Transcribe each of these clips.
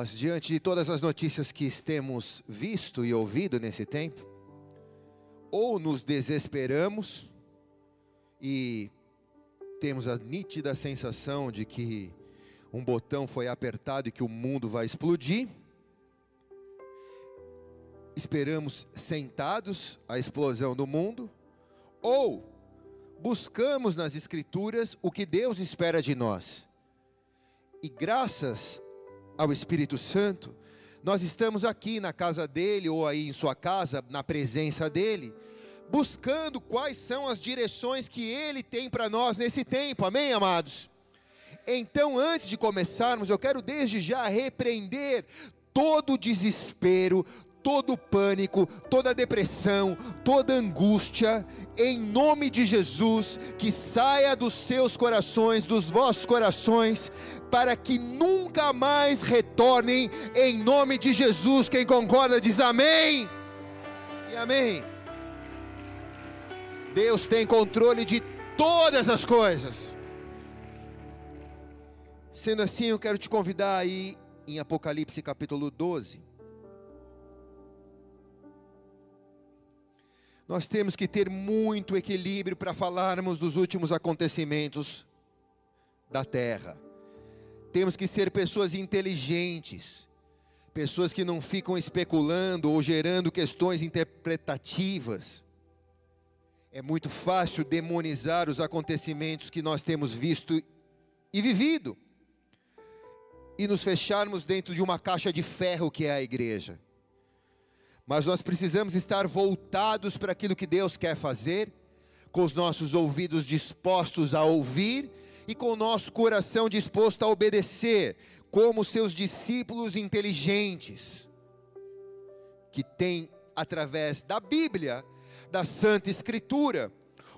Nós, diante de todas as notícias que temos visto e ouvido nesse tempo, ou nos desesperamos e temos a nítida sensação de que um botão foi apertado e que o mundo vai explodir, esperamos sentados a explosão do mundo, ou buscamos nas Escrituras o que Deus espera de nós. E graças ao Espírito Santo, nós estamos aqui na casa dele, ou aí em sua casa, na presença dele, buscando quais são as direções que ele tem para nós nesse tempo, amém, amados? Então, antes de começarmos, eu quero desde já repreender todo o desespero, todo o pânico, toda a depressão, toda angústia, em nome de Jesus, que saia dos seus corações, dos vossos corações, para que nunca mais retornem, em nome de Jesus. Quem concorda diz amém e amém. Deus tem controle de todas as coisas. Sendo assim, eu quero te convidar aí em Apocalipse capítulo 12. Nós temos que ter muito equilíbrio para falarmos dos últimos acontecimentos da terra. Temos que ser pessoas inteligentes, pessoas que não ficam especulando ou gerando questões interpretativas. É muito fácil demonizar os acontecimentos que nós temos visto e vivido, e nos fecharmos dentro de uma caixa de ferro que é a igreja mas nós precisamos estar voltados para aquilo que Deus quer fazer, com os nossos ouvidos dispostos a ouvir e com o nosso coração disposto a obedecer, como seus discípulos inteligentes, que têm, através da Bíblia, da Santa Escritura,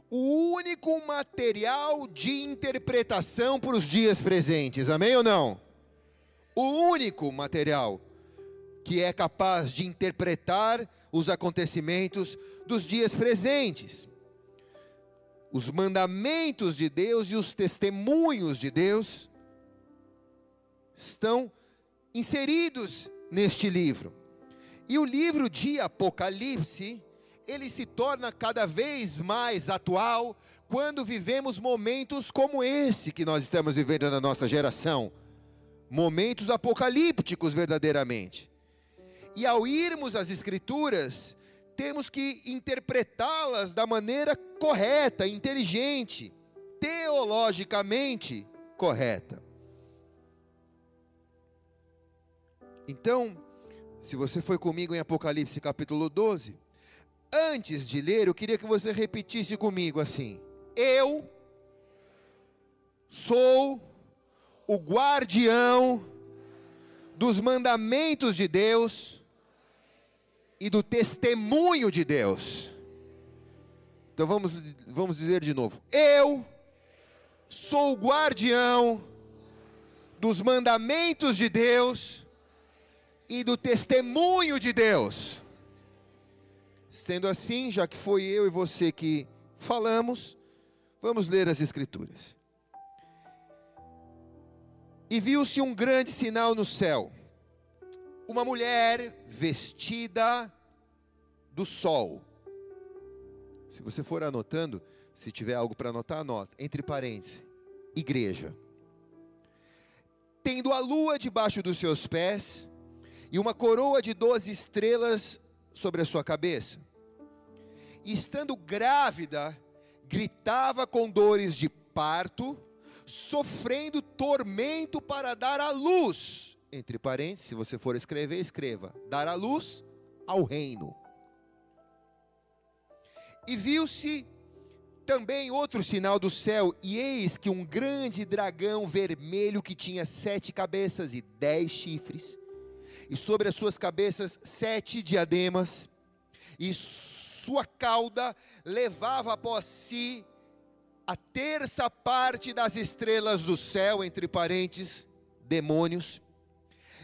o único material de interpretação para os dias presentes, amém ou não? O único material que é capaz de interpretar os acontecimentos dos dias presentes. Os mandamentos de Deus e os testemunhos de Deus estão inseridos neste livro. E o livro de Apocalipse, ele se torna cada vez mais atual quando vivemos momentos como esse que nós estamos vivendo na nossa geração. Momentos apocalípticos verdadeiramente. E ao irmos às Escrituras, temos que interpretá-las da maneira correta, inteligente, teologicamente correta. Então, se você foi comigo em Apocalipse capítulo 12, antes de ler, eu queria que você repetisse comigo assim: Eu sou o guardião dos mandamentos de Deus e do testemunho de Deus. Então vamos, vamos dizer de novo: Eu sou o guardião dos mandamentos de Deus e do testemunho de Deus. Sendo assim, já que foi eu e você que falamos, vamos ler as Escrituras. E viu-se um grande sinal no céu uma mulher vestida do sol. Se você for anotando, se tiver algo para anotar, anota. Entre parênteses, igreja. Tendo a lua debaixo dos seus pés e uma coroa de doze estrelas sobre a sua cabeça. E estando grávida, gritava com dores de parto, sofrendo tormento para dar à luz entre parênteses, se você for escrever, escreva: dar a luz ao reino. E viu-se também outro sinal do céu, e eis que um grande dragão vermelho que tinha sete cabeças e dez chifres, e sobre as suas cabeças sete diademas, e sua cauda levava após si a terça parte das estrelas do céu, entre parênteses, demônios,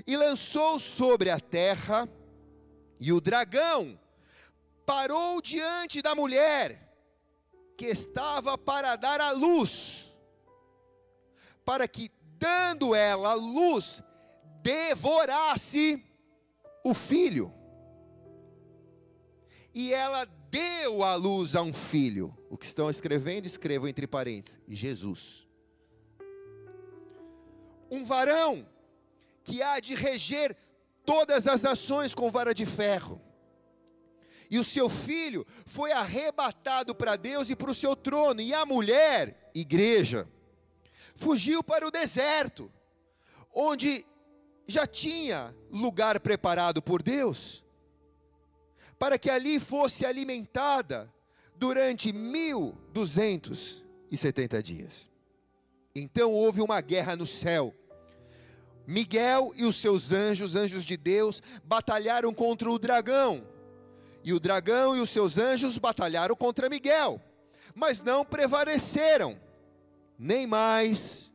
e lançou sobre a terra, e o dragão parou diante da mulher que estava para dar a luz, para que, dando ela a luz, devorasse o filho. E ela deu à luz a um filho. O que estão escrevendo, escrevam entre parênteses: Jesus. Um varão que há de reger todas as nações com vara de ferro. E o seu filho foi arrebatado para Deus e para o seu trono, e a mulher, igreja, fugiu para o deserto, onde já tinha lugar preparado por Deus, para que ali fosse alimentada durante mil duzentos e setenta dias. Então houve uma guerra no céu. Miguel e os seus anjos, anjos de Deus, batalharam contra o dragão. E o dragão e os seus anjos batalharam contra Miguel, mas não prevaleceram, nem mais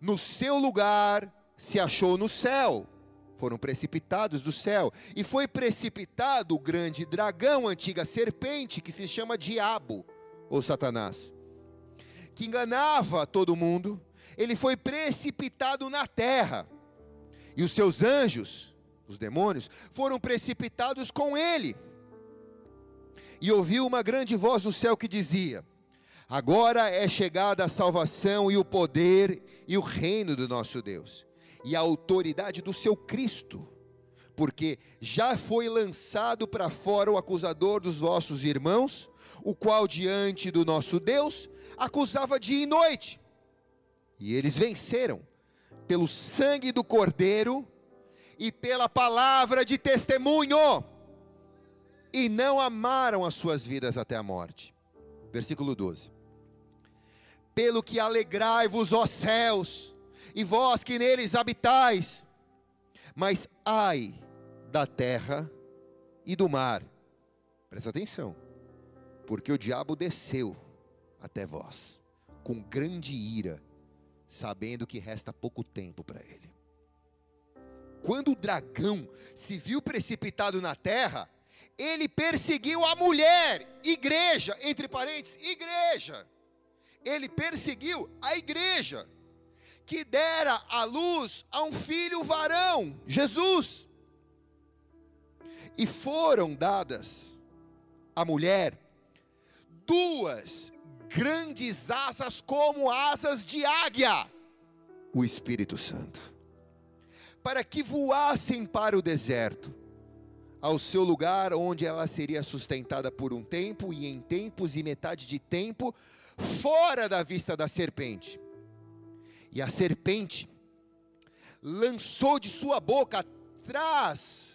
no seu lugar se achou no céu. Foram precipitados do céu, e foi precipitado o grande dragão, antiga serpente, que se chama Diabo, ou Satanás, que enganava todo mundo. Ele foi precipitado na terra, e os seus anjos, os demônios, foram precipitados com ele. E ouviu uma grande voz no céu que dizia: Agora é chegada a salvação e o poder e o reino do nosso Deus e a autoridade do seu Cristo, porque já foi lançado para fora o acusador dos vossos irmãos, o qual diante do nosso Deus acusava dia e noite. E eles venceram pelo sangue do Cordeiro e pela palavra de testemunho, e não amaram as suas vidas até a morte. Versículo 12. Pelo que alegrai-vos, ó céus, e vós que neles habitais. Mas ai da terra e do mar. Presta atenção, porque o diabo desceu até vós com grande ira, sabendo que resta pouco tempo para ele. Quando o dragão se viu precipitado na terra, ele perseguiu a mulher, igreja, entre parênteses, igreja. Ele perseguiu a igreja que dera a luz a um filho varão, Jesus. E foram dadas à mulher duas grandes asas como asas de águia, o Espírito Santo, para que voassem para o deserto, ao seu lugar onde ela seria sustentada por um tempo e em tempos e metade de tempo, fora da vista da serpente. E a serpente lançou de sua boca atrás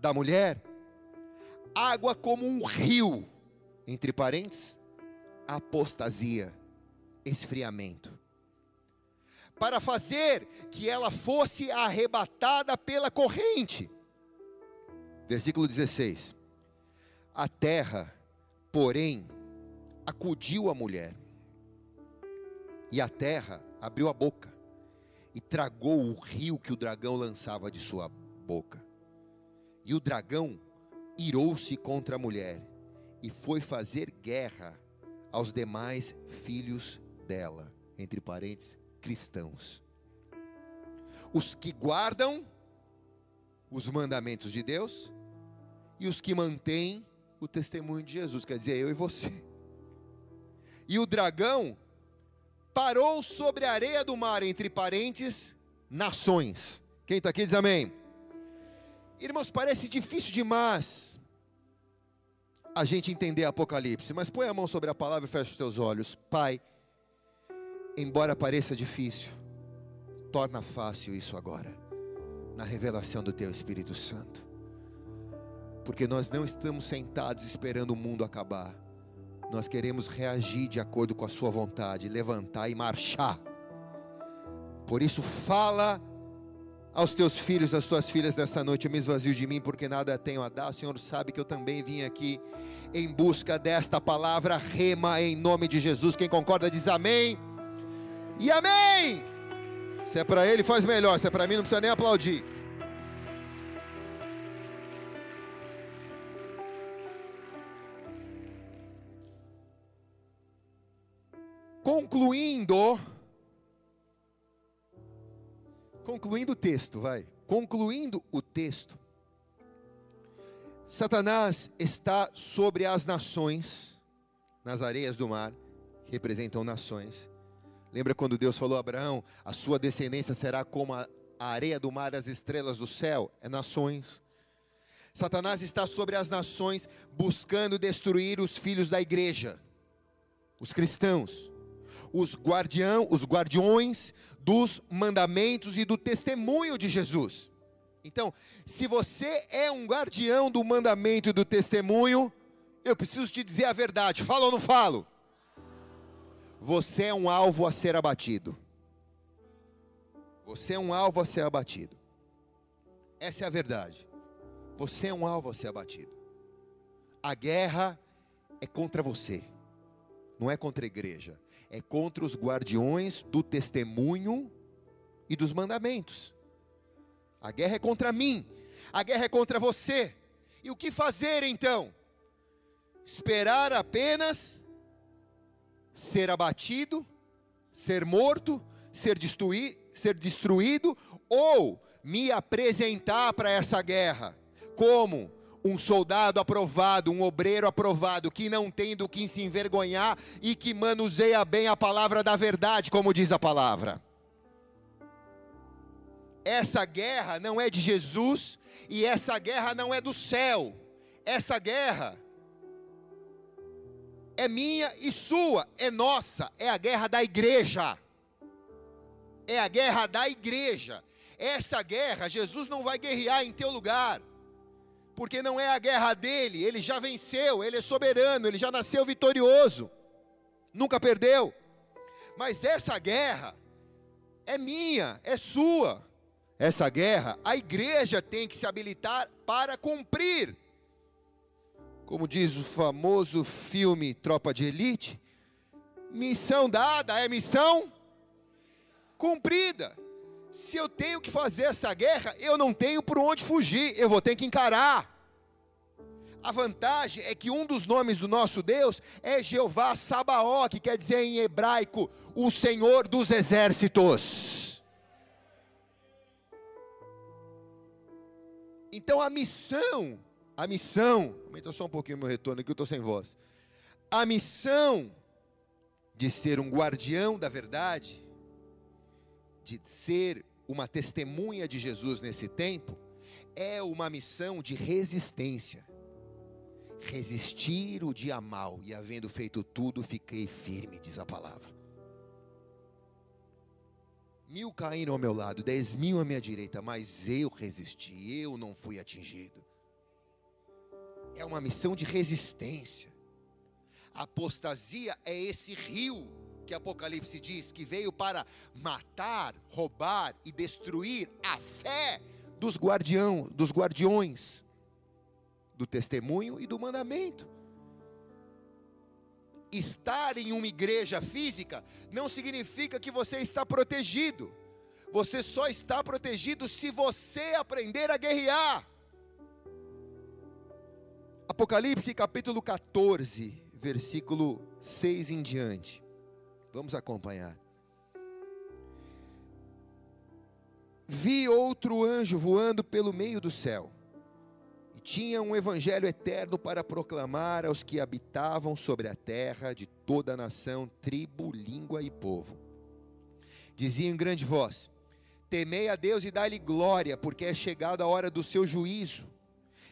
da mulher água como um rio, entre parênteses, apostasia, esfriamento, para fazer que ela fosse arrebatada pela corrente. Versículo 16: A terra, porém, acudiu a mulher, e a terra abriu a boca e tragou o rio que o dragão lançava de sua boca. E o dragão irou-se contra a mulher e foi fazer guerra aos demais filhos dela, entre parênteses, cristãos. Os que guardam os mandamentos de Deus e os que mantêm o testemunho de Jesus, quer dizer, eu e você. E o dragão parou sobre a areia do mar, entre parentes, nações. Quem está aqui diz amém. Irmãos, parece difícil demais a gente entender Apocalipse, mas põe a mão sobre a palavra e fecha os teus olhos. Pai, embora pareça difícil, torna fácil isso agora, na revelação do Teu Espírito Santo, porque nós não estamos sentados esperando o mundo acabar nós queremos reagir de acordo com a Sua vontade, levantar e marchar. Por isso, fala aos teus filhos, às tuas filhas nessa noite, eu me esvazio de mim, porque nada tenho a dar. O Senhor sabe que eu também vim aqui em busca desta palavra rema em nome de Jesus. Quem concorda diz amém. E amém. Se é para ele, faz melhor. Se é para mim, não precisa nem aplaudir. Concluindo, concluindo o texto, vai. Concluindo o texto. Satanás está sobre as nações, nas areias do mar, que representam nações. Lembra quando Deus falou a Abraão: a sua descendência será como a areia do mar, as estrelas do céu? É nações. Satanás está sobre as nações, buscando destruir os filhos da igreja, os cristãos, os guardião, os guardiões dos mandamentos e do testemunho de Jesus. Então, se você é um guardião do mandamento e do testemunho, eu preciso te dizer a verdade, falo ou não falo? Você é um alvo a ser abatido. Você é um alvo a ser abatido. Essa é a verdade. Você é um alvo a ser abatido. A guerra é contra você, não é contra a igreja, é contra os guardiões do testemunho e dos mandamentos. A guerra é contra mim, a guerra é contra você. E o que fazer então? Esperar apenas ser abatido, ser morto, ser, destruí ser destruído, ou me apresentar para essa guerra como um soldado aprovado, um obreiro aprovado, que não tem do que se envergonhar e que manuseia bem a palavra da verdade, como diz a palavra. Essa guerra não é de Jesus e essa guerra não é do céu. Essa guerra é minha e sua, é nossa, é a guerra da igreja. É a guerra da igreja. Essa guerra, Jesus não vai guerrear em teu lugar, porque não é a guerra dele, ele já venceu, ele é soberano, ele já nasceu vitorioso, nunca perdeu. Mas essa guerra é minha, é sua essa guerra, a igreja tem que se habilitar para cumprir. Como diz o famoso filme Tropa de Elite, missão dada é missão cumprida. Se eu tenho que fazer essa guerra, eu não tenho por onde fugir, eu vou ter que encarar. A vantagem é que um dos nomes do nosso Deus é Jeová Sabaó, que quer dizer em hebraico, o Senhor dos exércitos. Então a missão, a missão, aumenta só um pouquinho meu retorno aqui, eu estou sem voz. A missão de ser um guardião da verdade, de ser uma testemunha de Jesus nesse tempo, é uma missão de resistência. Resistir o dia mal, e havendo feito tudo, fiquei firme, diz a palavra mil caíram ao meu lado, dez mil à minha direita, mas eu resisti, eu não fui atingido. É uma missão de resistência. A apostasia é esse rio que Apocalipse diz que veio para matar, roubar e destruir a fé dos guardião, dos guardiões do testemunho e do mandamento estar em uma igreja física não significa que você está protegido. Você só está protegido se você aprender a guerrear. Apocalipse capítulo 14, versículo 6 em diante. Vamos acompanhar. Vi outro anjo voando pelo meio do céu tinha um evangelho eterno para proclamar aos que habitavam sobre a terra de toda a nação, tribo, língua e povo. Dizia em grande voz: Temei a Deus e dai-lhe glória, porque é chegada a hora do seu juízo.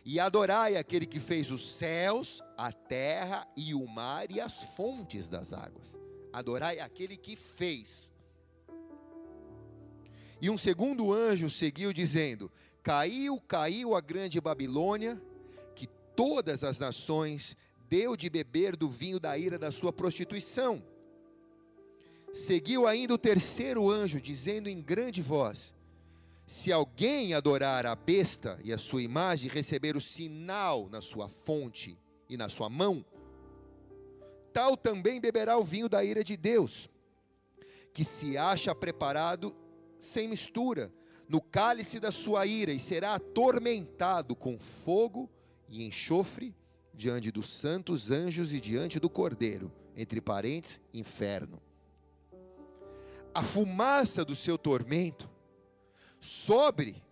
E adorai aquele que fez os céus, a terra e o mar e as fontes das águas. Adorai aquele que fez. E um segundo anjo seguiu dizendo: Caiu, caiu a grande Babilônia, que todas as nações deu de beber do vinho da ira da sua prostituição. Seguiu ainda o terceiro anjo, dizendo em grande voz: Se alguém adorar a besta e a sua imagem, receber o sinal na sua fonte e na sua mão, tal também beberá o vinho da ira de Deus, que se acha preparado sem mistura no cálice da sua ira e será atormentado com fogo e enxofre diante dos santos anjos e diante do cordeiro, entre parentes, inferno. A fumaça do seu tormento sobre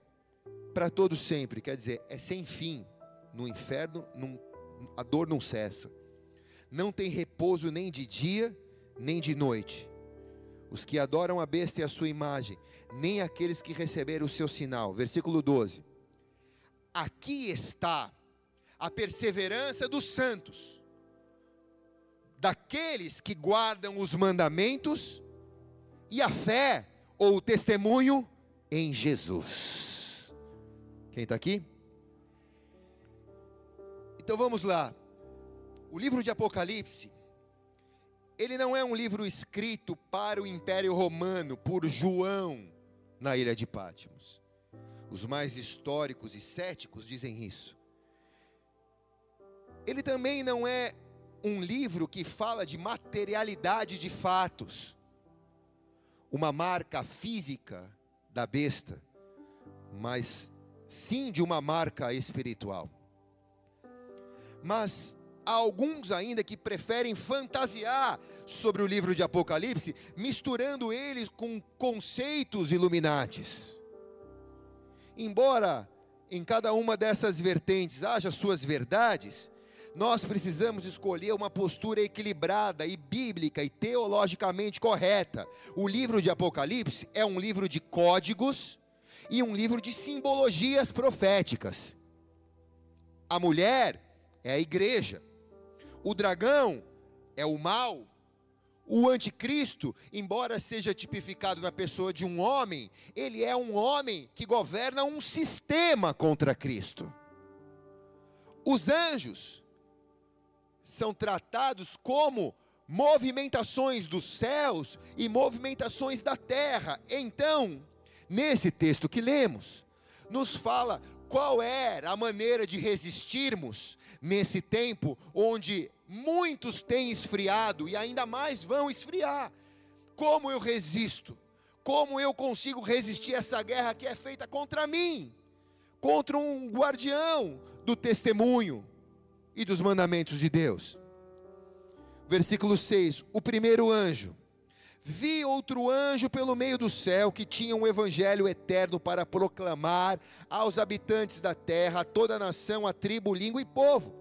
para todo sempre, quer dizer, é sem fim. No inferno não, a dor não cessa. Não tem repouso nem de dia, nem de noite. Os que adoram a besta e a sua imagem, nem aqueles que receberam o seu sinal. Versículo 12. Aqui está a perseverança dos santos, daqueles que guardam os mandamentos e a fé ou o testemunho em Jesus. Quem está aqui? Então vamos lá. O livro de Apocalipse, ele não é um livro escrito para o Império Romano por João na ilha de Patmos. Os mais históricos e céticos dizem isso. Ele também não é um livro que fala de materialidade de fatos, uma marca física da besta, mas sim de uma marca espiritual. Mas há alguns ainda que preferem fantasiar sobre o livro de Apocalipse, misturando eles com conceitos iluminatis. Embora em cada uma dessas vertentes haja suas verdades, nós precisamos escolher uma postura equilibrada e bíblica e teologicamente correta. O livro de Apocalipse é um livro de códigos e um livro de simbologias proféticas. A mulher é a igreja, o dragão é o mal, o anticristo, embora seja tipificado na pessoa de um homem, ele é um homem que governa um sistema contra Cristo. Os anjos são tratados como movimentações dos céus e movimentações da terra. Então, nesse texto que lemos, nos fala qual era a maneira de resistirmos nesse tempo onde muitos têm esfriado e ainda mais vão esfriar. Como eu resisto? Como eu consigo resistir a essa guerra que é feita contra mim? Contra um guardião do testemunho e dos mandamentos de Deus. Versículo 6: O primeiro anjo. Vi outro anjo pelo meio do céu que tinha um evangelho eterno para proclamar aos habitantes da terra, a toda a nação, a tribo, língua e povo,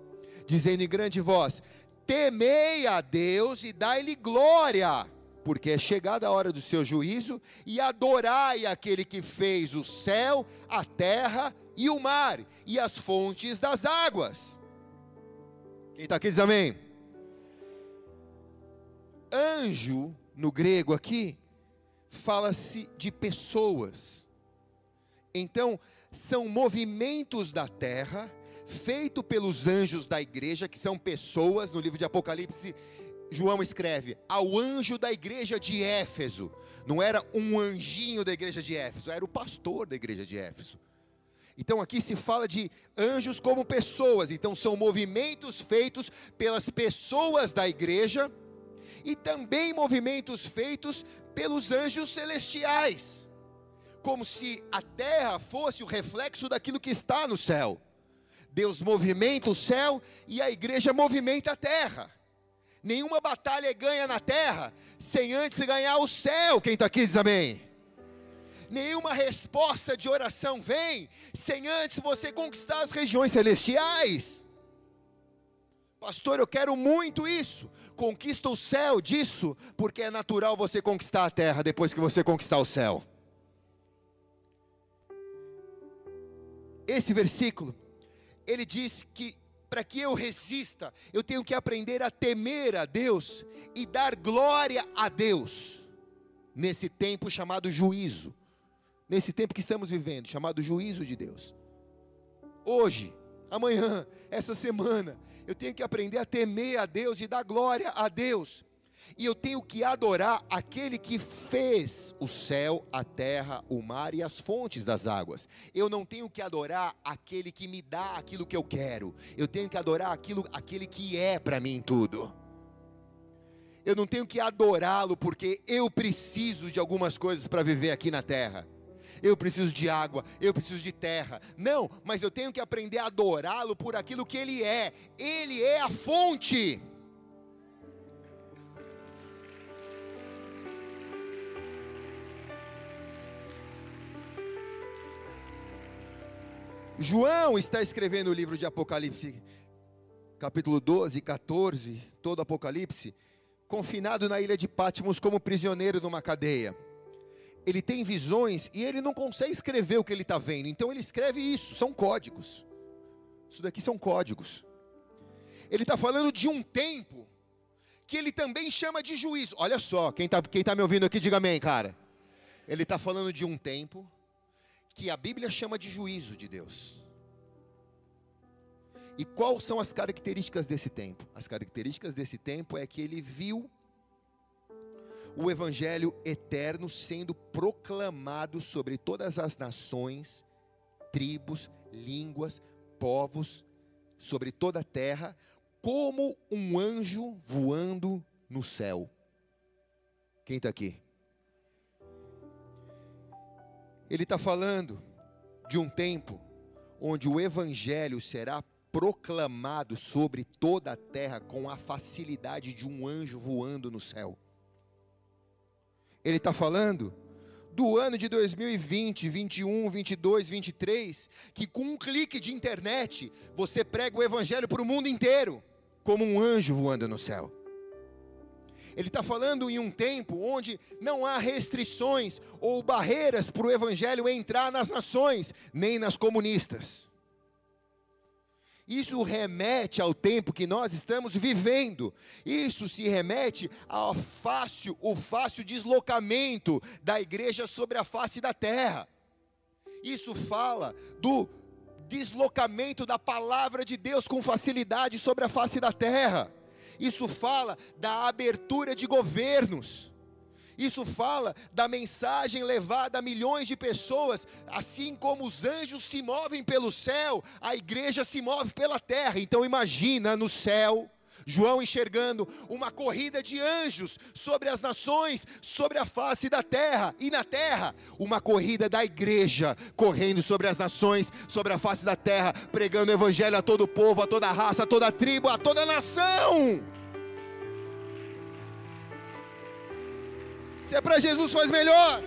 dizendo em grande voz: Temei a Deus e dai-lhe glória, porque é chegada a hora do seu juízo, e adorai aquele que fez o céu, a terra e o mar, e as fontes das águas quem está aqui diz amém. Anjo, no grego aqui, fala-se de pessoas. Então, são movimentos da terra, feito pelos anjos da igreja, que são pessoas, no livro de Apocalipse, João escreve, ao anjo da igreja de Éfeso. Não era um anjinho da igreja de Éfeso, era o pastor da igreja de Éfeso. Então aqui se fala de anjos como pessoas, então são movimentos feitos pelas pessoas da igreja e também movimentos feitos pelos anjos celestiais, como se a terra fosse o reflexo daquilo que está no céu. Deus movimenta o céu e a igreja movimenta a terra. Nenhuma batalha é ganha na terra sem antes ganhar o céu. Quem está aqui diz amém nenhuma resposta de oração vem sem antes você conquistar as regiões celestiais. Pastor, eu quero muito isso. Conquista o céu disso, porque é natural você conquistar a terra depois que você conquistar o céu. Esse versículo, ele diz que para que eu resista, eu tenho que aprender a temer a Deus e dar glória a Deus nesse tempo chamado juízo nesse tempo que estamos vivendo, chamado juízo de Deus. Hoje, amanhã, essa semana, eu tenho que aprender a temer a Deus e dar glória a Deus. E eu tenho que adorar aquele que fez o céu, a terra, o mar e as fontes das águas. Eu não tenho que adorar aquele que me dá aquilo que eu quero. Eu tenho que adorar aquilo, aquele que é para mim tudo. Eu não tenho que adorá-lo porque eu preciso de algumas coisas para viver aqui na terra eu preciso de água, eu preciso de terra. Não, mas eu tenho que aprender a adorá-lo por aquilo que ele é. Ele é a fonte. João está escrevendo o livro de Apocalipse, capítulo 12, 14, todo Apocalipse, confinado na ilha de Patmos como prisioneiro numa cadeia. Ele tem visões e ele não consegue escrever o que ele está vendo, então ele escreve isso, são códigos. Isso daqui são códigos. Ele está falando de um tempo que ele também chama de juízo. Olha só, quem está quem tá me ouvindo aqui, diga amém, cara. Ele está falando de um tempo que a Bíblia chama de juízo de Deus. E quais são as características desse tempo? As características desse tempo é que ele viu o evangelho eterno sendo proclamado sobre todas as nações, tribos, línguas, povos, sobre toda a terra, como um anjo voando no céu. Quem está aqui? Ele está falando de um tempo onde o evangelho será proclamado sobre toda a terra com a facilidade de um anjo voando no céu. Ele está falando do ano de 2020, 21, 22, 23, que com um clique de internet você prega o evangelho para o mundo inteiro, como um anjo voando no céu. Ele está falando em um tempo onde não há restrições ou barreiras para o evangelho entrar nas nações, nem nas comunistas. Isso remete ao tempo que nós estamos vivendo. Isso se remete ao fácil, o fácil deslocamento da igreja sobre a face da terra. Isso fala do deslocamento da palavra de Deus com facilidade sobre a face da terra. Isso fala da abertura de governos. Isso fala da mensagem levada a milhões de pessoas, assim como os anjos se movem pelo céu, a igreja se move pela terra. Então imagina no céu João enxergando uma corrida de anjos sobre as nações, sobre a face da terra, e na terra, uma corrida da igreja correndo sobre as nações, sobre a face da terra, pregando o evangelho a todo povo, a toda raça, a toda tribo, a toda nação. Se é para Jesus, faz melhor.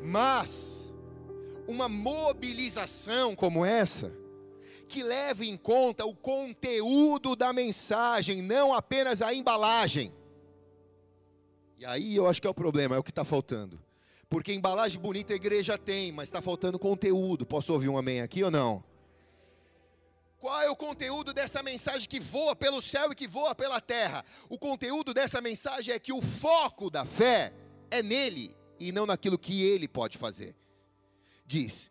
Mas, uma mobilização como essa, que leve em conta o conteúdo da mensagem, não apenas a embalagem. E aí eu acho que é o problema, é o que está faltando. Porque embalagem bonita a igreja tem, mas está faltando conteúdo. Posso ouvir um amém aqui ou não? Qual é o conteúdo dessa mensagem que voa pelo céu e que voa pela terra? O conteúdo dessa mensagem é que o foco da fé é nele e não naquilo que ele pode fazer. Diz: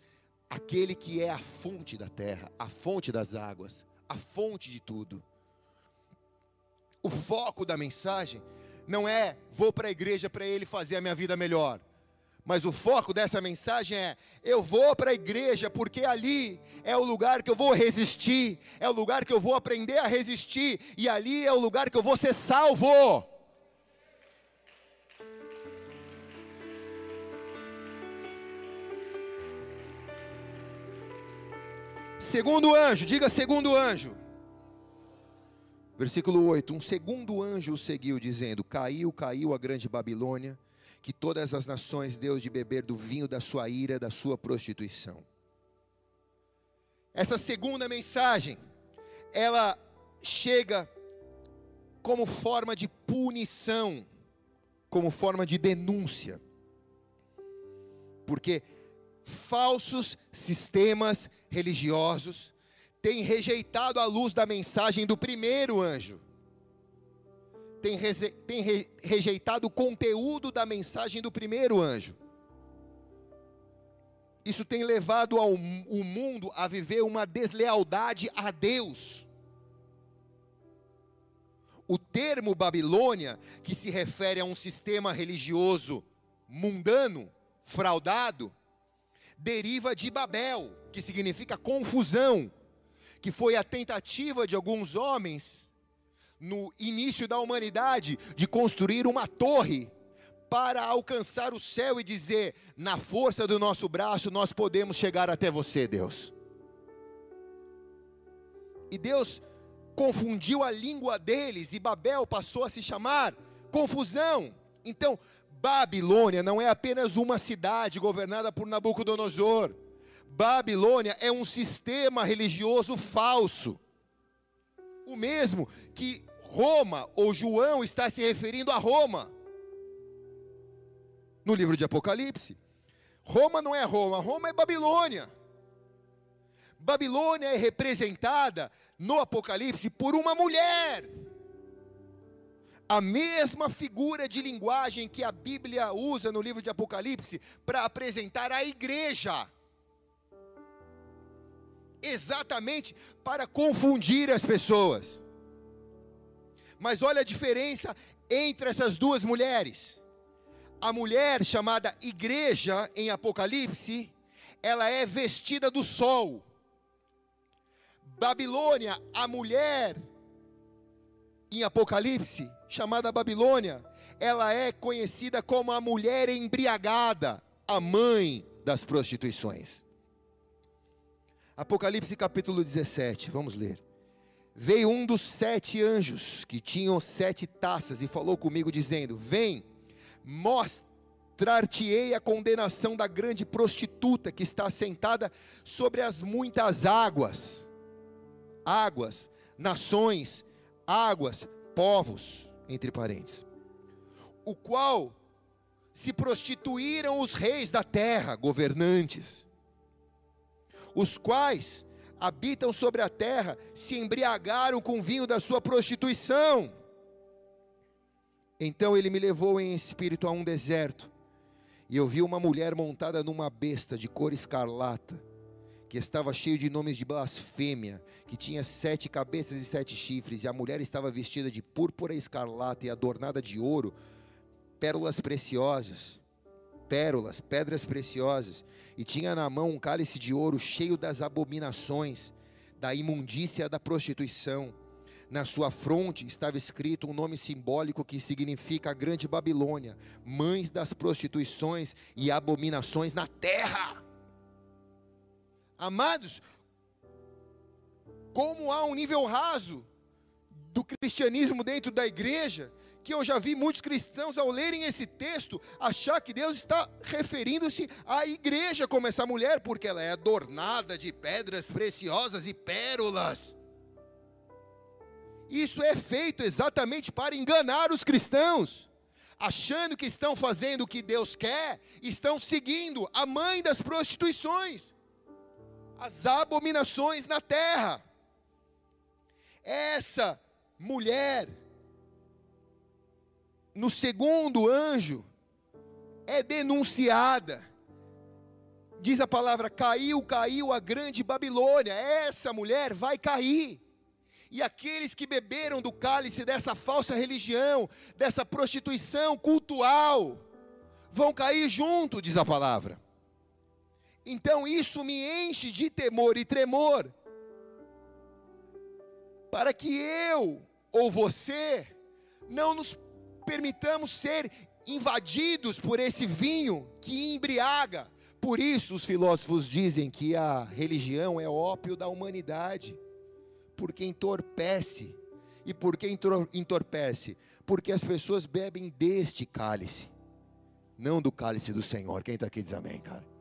aquele que é a fonte da terra, a fonte das águas, a fonte de tudo. O foco da mensagem não é vou para a igreja para ele fazer a minha vida melhor. Mas o foco dessa mensagem é: eu vou para a igreja porque ali é o lugar que eu vou resistir, é o lugar que eu vou aprender a resistir, e ali é o lugar que eu vou ser salvo. Segundo anjo, diga segundo anjo. Versículo 8: Um segundo anjo o seguiu, dizendo: Caiu, caiu a grande Babilônia que todas as nações Deus de beber do vinho da sua ira, da sua prostituição. Essa segunda mensagem, ela chega como forma de punição, como forma de denúncia. Porque falsos sistemas religiosos têm rejeitado a luz da mensagem do primeiro anjo tem, tem re, rejeitado o conteúdo da mensagem do primeiro anjo. Isso tem levado ao, o mundo a viver uma deslealdade a Deus. O termo Babilônia, que se refere a um sistema religioso mundano, fraudado, deriva de Babel, que significa confusão, que foi a tentativa de alguns homens no início da humanidade de construir uma torre para alcançar o céu e dizer: na força do nosso braço nós podemos chegar até você, Deus. E Deus confundiu a língua deles e Babel passou a se chamar confusão. Então, Babilônia não é apenas uma cidade governada por Nabucodonosor. Babilônia é um sistema religioso falso. O mesmo que Roma ou João está se referindo a Roma. No livro de Apocalipse. Roma não é Roma, Roma é Babilônia. Babilônia é representada no Apocalipse por uma mulher. A mesma figura de linguagem que a Bíblia usa no livro de Apocalipse para apresentar a igreja. Exatamente para confundir as pessoas. Mas olha a diferença entre essas duas mulheres. A mulher chamada igreja em Apocalipse, ela é vestida do sol. Babilônia, a mulher em Apocalipse, chamada Babilônia, ela é conhecida como a mulher embriagada, a mãe das prostituições. Apocalipse capítulo 17, vamos ler. Veio um dos sete anjos que tinham sete taças e falou comigo, dizendo: Vem, mostrar-te-ei a condenação da grande prostituta que está sentada sobre as muitas águas. Águas, nações, águas, povos, entre parênteses. O qual se prostituíram os reis da terra, governantes, os quais habitam sobre a terra se embriagaram com o vinho da sua prostituição. Então ele me levou em espírito a um deserto, e eu vi uma mulher montada numa besta de cor escarlata, que estava cheio de nomes de blasfêmia, que tinha sete cabeças e sete chifres, e a mulher estava vestida de púrpura escarlata e adornada de ouro, pérolas preciosas, pérolas, pedras preciosas, e tinha na mão um cálice de ouro cheio das abominações, da imundícia da prostituição. Na sua fronte estava escrito um nome simbólico que significa a Grande Babilônia, mãe das prostituições e abominações na terra. Amados, como há um nível raso do cristianismo dentro da igreja, que eu já vi muitos cristãos, ao lerem esse texto, achar que Deus está referindo-se à igreja como essa mulher, porque ela é adornada de pedras preciosas e pérolas. Isso é feito exatamente para enganar os cristãos, achando que estão fazendo o que Deus quer, estão seguindo a mãe das prostituições, as abominações na terra. Essa mulher, no segundo anjo, é denunciada. Diz a palavra: caiu, caiu a grande Babilônia. Essa mulher vai cair. E aqueles que beberam do cálice dessa falsa religião, dessa prostituição cultual, vão cair junto, diz a palavra. Então isso me enche de temor e tremor, para que eu ou você não nos permitamos ser invadidos por esse vinho que embriaga. Por isso, os filósofos dizem que a religião é ópio da humanidade, porque entorpece. E por que entorpece? Porque as pessoas bebem deste cálice, não do cálice do Senhor. Quem está aqui diz amém, cara.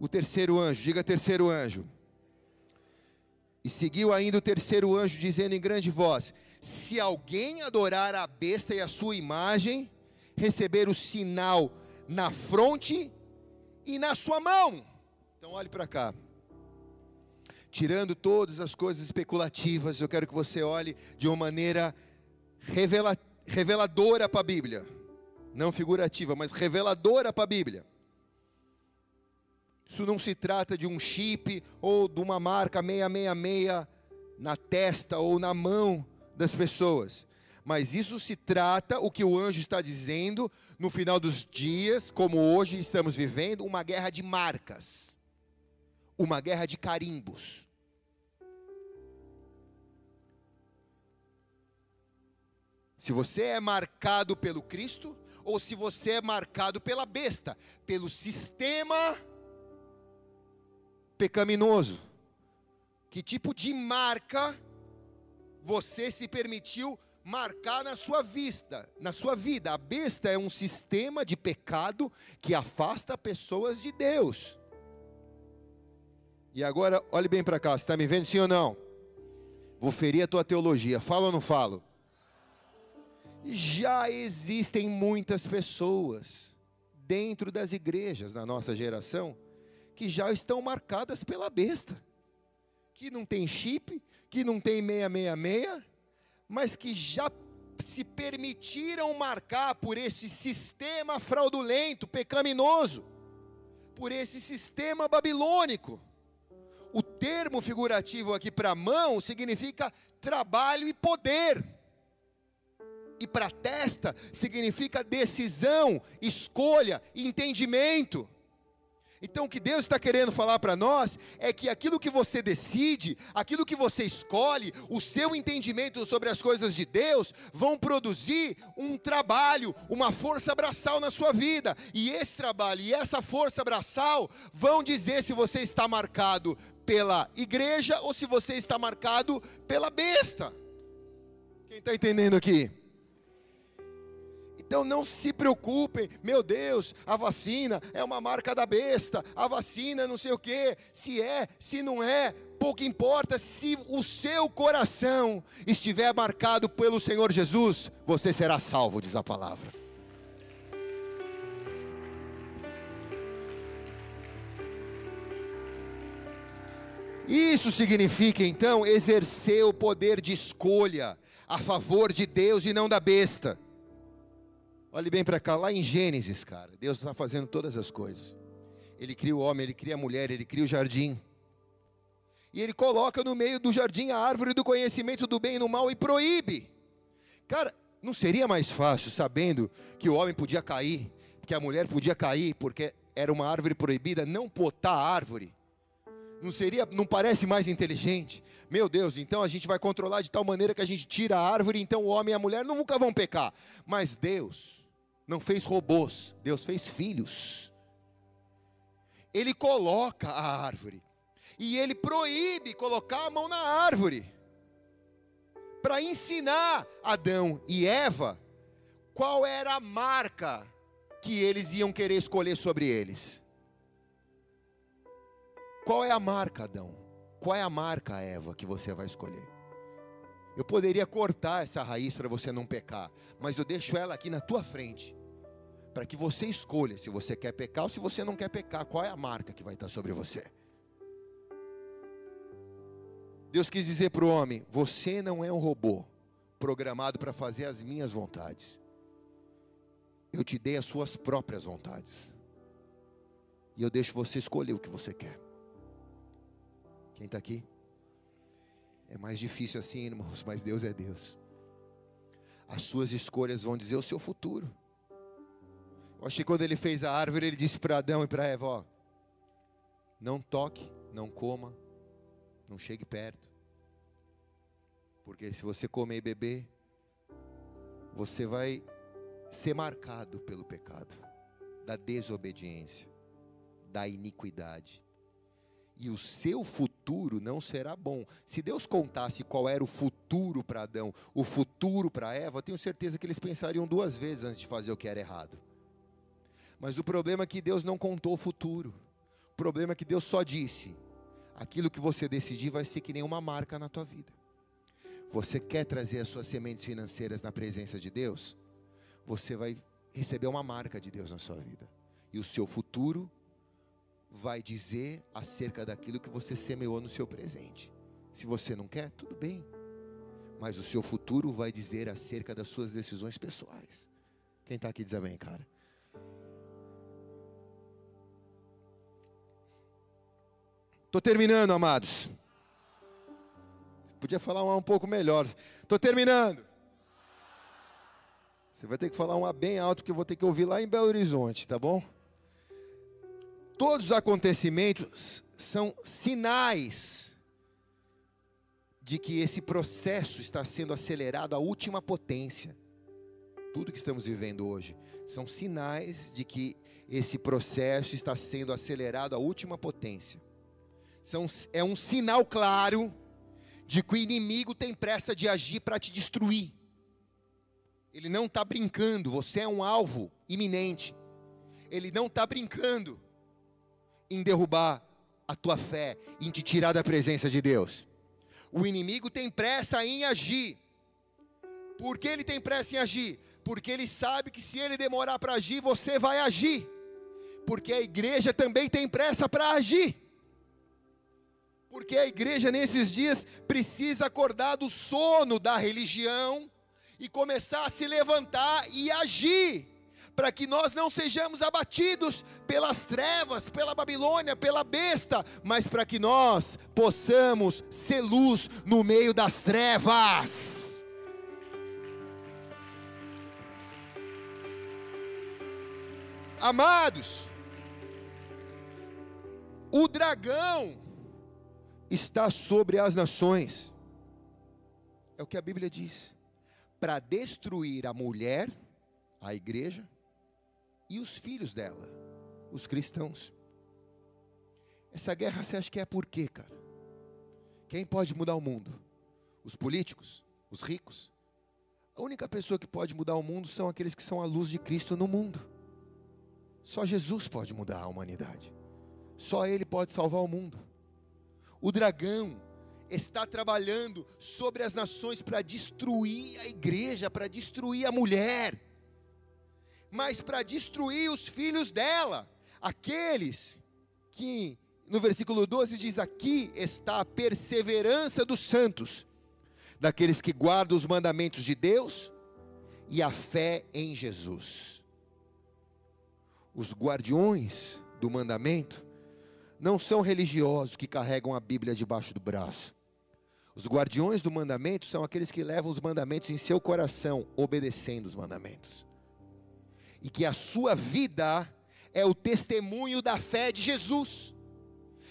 O terceiro anjo, diga terceiro anjo. E seguiu ainda o terceiro anjo, dizendo em grande voz: se alguém adorar a besta e a sua imagem, receber o sinal na fronte e na sua mão. Então olhe para cá. Tirando todas as coisas especulativas, eu quero que você olhe de uma maneira revela, reveladora para a Bíblia. Não figurativa, mas reveladora para a Bíblia. Isso não se trata de um chip ou de uma marca 666 na testa ou na mão das pessoas. Mas isso se trata, o que o anjo está dizendo, no final dos dias, como hoje estamos vivendo, uma guerra de marcas, uma guerra de carimbos. Se você é marcado pelo Cristo, ou se você é marcado pela besta, pelo sistema pecaminoso. Que tipo de marca você se permitiu marcar na sua vista, na sua vida. A besta é um sistema de pecado que afasta pessoas de Deus. E agora, olhe bem para cá, você está me vendo sim ou não? Vou ferir a tua teologia, falo ou não falo? Já existem muitas pessoas dentro das igrejas na nossa geração que já estão marcadas pela besta, que não tem chip, que não tem 666, mas que já se permitiram marcar por esse sistema fraudulento, pecaminoso, por esse sistema babilônico. O termo figurativo aqui para mão significa trabalho e poder. E para testa significa decisão, escolha, entendimento. Então, o que Deus está querendo falar para nós é que aquilo que você decide, aquilo que você escolhe, o seu entendimento sobre as coisas de Deus, vão produzir um trabalho, uma força braçal na sua vida. E esse trabalho e essa força braçal vão dizer se você está marcado pela igreja ou se você está marcado pela besta. Quem está entendendo aqui? Então não se preocupem, meu Deus, a vacina é uma marca da besta, a vacina não sei o que, se é, se não é, pouco importa, se o seu coração estiver marcado pelo Senhor Jesus, você será salvo, diz a palavra. Isso significa então exercer o poder de escolha a favor de Deus e não da besta. Olhe bem para cá, lá em Gênesis, cara, Deus está fazendo todas as coisas. Ele cria o homem, ele cria a mulher, ele cria o jardim. E ele coloca no meio do jardim a árvore do conhecimento do bem e do mal e proíbe. Cara, não seria mais fácil, sabendo que o homem podia cair, que a mulher podia cair, porque era uma árvore proibida, não potar a árvore? Não seria, não parece mais inteligente? Meu Deus, então a gente vai controlar de tal maneira que a gente tira a árvore, então o homem e a mulher nunca vão pecar. Mas Deus não fez robôs, Deus fez filhos. Ele coloca a árvore e ele proíbe colocar a mão na árvore para ensinar Adão e Eva qual era a marca que eles iam querer escolher sobre eles. Qual é a marca, Adão? Qual é a marca, Eva, que você vai escolher? Eu poderia cortar essa raiz para você não pecar, mas eu deixo ela aqui na tua frente para que você escolha se você quer pecar ou se você não quer pecar, qual é a marca que vai estar sobre você. Deus quis dizer para o homem: você não é um robô programado para fazer as minhas vontades. Eu te dei as suas próprias vontades. E eu deixo você escolher o que você quer. Quem está aqui? É mais difícil assim, irmãos, mas Deus é Deus. As suas escolhas vão dizer o seu futuro. Acho que quando ele fez a árvore, ele disse para Adão e para Eva: ó, não toque, não coma, não chegue perto. Porque se você comer e beber, você vai ser marcado pelo pecado, da desobediência, da iniquidade. E o seu futuro não será bom. Se Deus contasse qual era o futuro para Adão, o futuro para Eva, eu tenho certeza que eles pensariam duas vezes antes de fazer o que era errado. Mas o problema é que Deus não contou o futuro. O problema é que Deus só disse: aquilo que você decidir vai ser que nem uma marca na tua vida. Você quer trazer as suas sementes financeiras na presença de Deus? Você vai receber uma marca de Deus na sua vida. E o seu futuro vai dizer acerca daquilo que você semeou no seu presente. Se você não quer, tudo bem. Mas o seu futuro vai dizer acerca das suas decisões pessoais. Quem está aqui diz amém, cara. Estou terminando, amados. Podia falar uma um pouco melhor. Estou terminando. Você vai ter que falar uma bem alto que eu vou ter que ouvir lá em Belo Horizonte, tá bom? Todos os acontecimentos são sinais de que esse processo está sendo acelerado à última potência. Tudo que estamos vivendo hoje são sinais de que esse processo está sendo acelerado à última potência são, é um sinal claro de que o inimigo tem pressa de agir para te destruir. Ele não está brincando, você é um alvo iminente. Ele não está brincando em derrubar a tua fé, em te tirar da presença de Deus. O inimigo tem pressa em agir. Por que ele tem pressa em agir? Porque ele sabe que se ele demorar para agir, você vai agir. Porque a igreja também tem pressa para agir. Porque a igreja nesses dias precisa acordar do sono da religião e começar a se levantar e agir para que nós não sejamos abatidos pelas trevas, pela Babilônia, pela besta, mas para que nós possamos ser luz no meio das trevas. Amados, o dragão está sobre as nações, é o que a Bíblia diz, para destruir a mulher, a igreja, e os filhos dela, os cristãos. Essa guerra você acha que é por quê, cara? Quem pode mudar o mundo? Os políticos? Os ricos? A única pessoa que pode mudar o mundo são aqueles que são a luz de Cristo no mundo. Só Jesus pode mudar a humanidade. Só Ele pode salvar o mundo. O dragão está trabalhando sobre as nações para destruir a igreja, para destruir a mulher mas para destruir os filhos dela, aqueles que, no versículo 12 diz: Aqui está a perseverança dos santos, daqueles que guardam os mandamentos de Deus e a fé em Jesus. Os guardiões do mandamento não são religiosos que carregam a Bíblia debaixo do braço. Os guardiões do mandamento são aqueles que levam os mandamentos em seu coração, obedecendo os mandamentos e que a sua vida é o testemunho da fé de Jesus.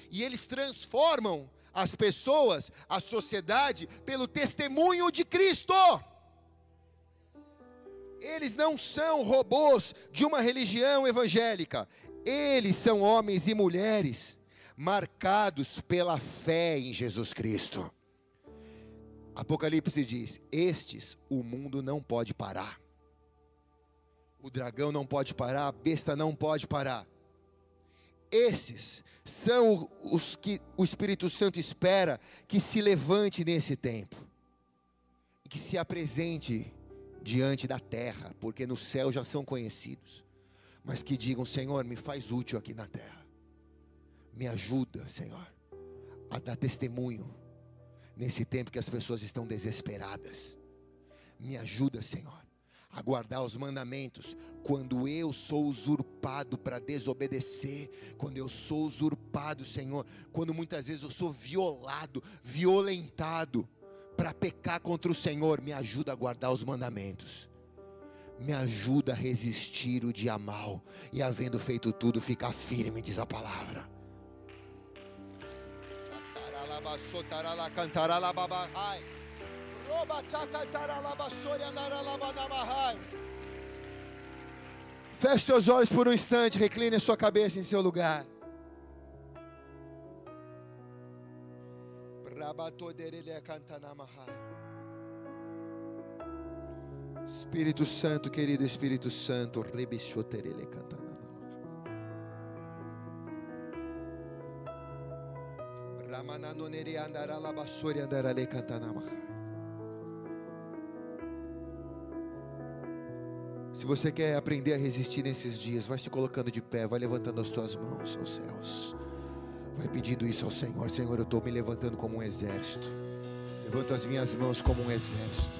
E eles transformam as pessoas, a sociedade, pelo testemunho de Cristo. Eles não são robôs de uma religião evangélica, eles são homens e mulheres marcados pela fé em Jesus Cristo. Apocalipse diz: Estes o mundo não pode parar. O dragão não pode parar, a besta não pode parar. Esses são os que o Espírito Santo espera que se levante nesse tempo e que se apresente diante da terra, porque no céu já são conhecidos, mas que digam: Senhor, me faz útil aqui na terra, me ajuda, Senhor, a dar testemunho nesse tempo que as pessoas estão desesperadas, me ajuda, Senhor a guardar os mandamentos, quando eu sou usurpado para desobedecer, quando eu sou usurpado, Senhor, quando muitas vezes eu sou violado, violentado para pecar contra o Senhor, me ajuda a guardar os mandamentos. Me ajuda a resistir o dia mal e havendo feito tudo, ficar firme, diz a palavra. Feche seus olhos por um instante, recline a sua cabeça em seu lugar. Espírito Santo, querido Espírito Santo, rebichoterele cantana. Se você quer aprender a resistir nesses dias, vai se colocando de pé, vai levantando as suas mãos aos céus. Vai pedindo isso ao Senhor. Senhor, eu estou me levantando como um exército. Levanto as minhas mãos como um exército.